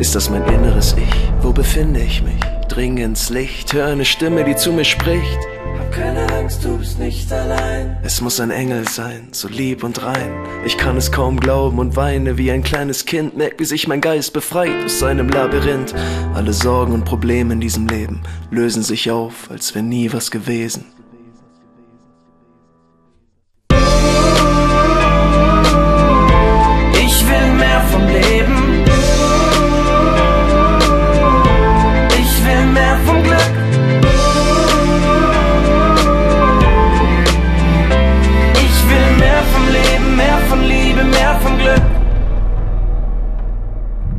Ist das mein inneres Ich? Wo befinde ich mich? Dring ins Licht, hör eine Stimme, die zu mir spricht. Hab keine Angst, du bist nicht allein. Es muss ein Engel sein, so lieb und rein. Ich kann es kaum glauben und weine wie ein kleines Kind. Merk, wie sich mein Geist befreit aus seinem Labyrinth. Alle Sorgen und Probleme in diesem Leben lösen sich auf, als wäre nie was gewesen.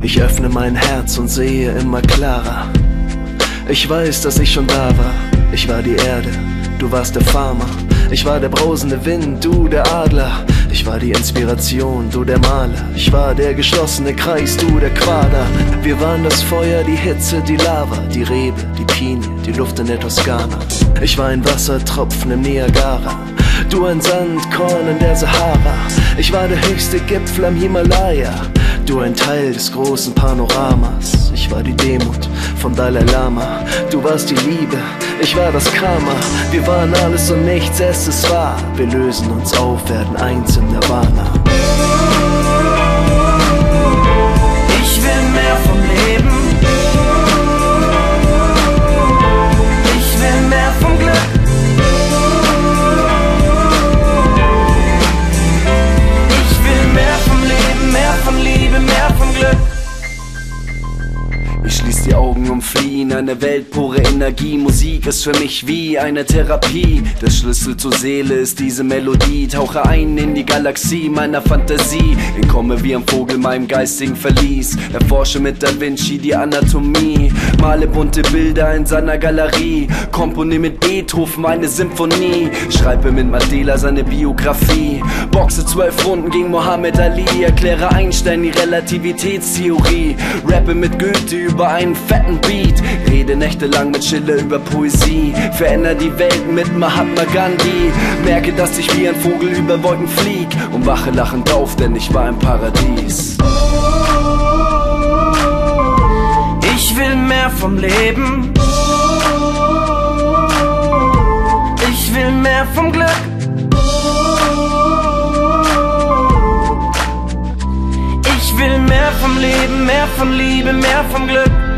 Ich öffne mein Herz und sehe immer klarer. Ich weiß, dass ich schon da war. Ich war die Erde, du warst der Farmer. Ich war der brausende Wind, du der Adler. Ich war die Inspiration, du der Maler. Ich war der geschlossene Kreis, du der Quader. Wir waren das Feuer, die Hitze, die Lava, die Rebe, die Pinie, die Luft in der Toskana. Ich war ein Wassertropfen im Niagara. Du ein Sandkorn in der Sahara. Ich war der höchste Gipfel am Himalaya. Du ein Teil des großen Panoramas. Ich war die Demut vom Dalai Lama. Du warst die Liebe, ich war das Karma. Wir waren alles und nichts, es ist wahr. Wir lösen uns auf, werden eins im Nirvana. Ich schließ die Augen und flieh in eine Welt pure Energie. Musik ist für mich wie eine Therapie. Der Schlüssel zur Seele ist diese Melodie. Tauche ein in die Galaxie meiner Fantasie. Entkomme wie ein Vogel meinem geistigen Verlies. Erforsche mit Da Vinci die Anatomie. Male bunte Bilder in seiner Galerie. Komponiere mit Beethoven eine Symphonie. Schreibe mit Mandela seine Biografie. Boxe zwölf Runden gegen Mohammed Ali. Erkläre Einstein die Relativitätstheorie. Rappe mit Goethe über einen fetten Beat. Rede nächtelang mit Schiller über Poesie. Veränder die Welt mit Mahatma Gandhi. Merke, dass ich wie ein Vogel über Wolken flieg. Und wache lachend auf, denn ich war im Paradies. Ich will mehr vom Leben. Ich will mehr vom Glück. Von Liebe, mehr vom Glück.